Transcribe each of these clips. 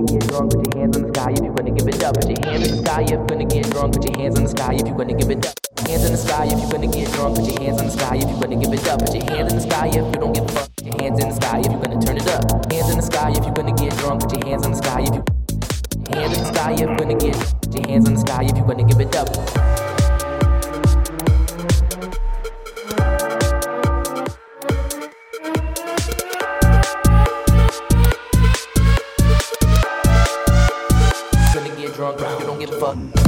gonna get drunk, put your hands in the sky if you're gonna give it up. Put your hands in the sky if you wanna get drunk, put your hands in the sky if you're gonna give it up. Hands in the sky if you're gonna get drunk, put your hands in the sky if you're gonna give it up. Put your hands in the sky if you don't give a fuck. Put your hands in the sky if you're gonna turn it up. Hands in the sky if you're gonna get drunk, put your hands in the sky if you. Hands in the sky if you're gonna get. Put your hands in the sky if you're gonna give it up. fun.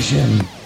Finish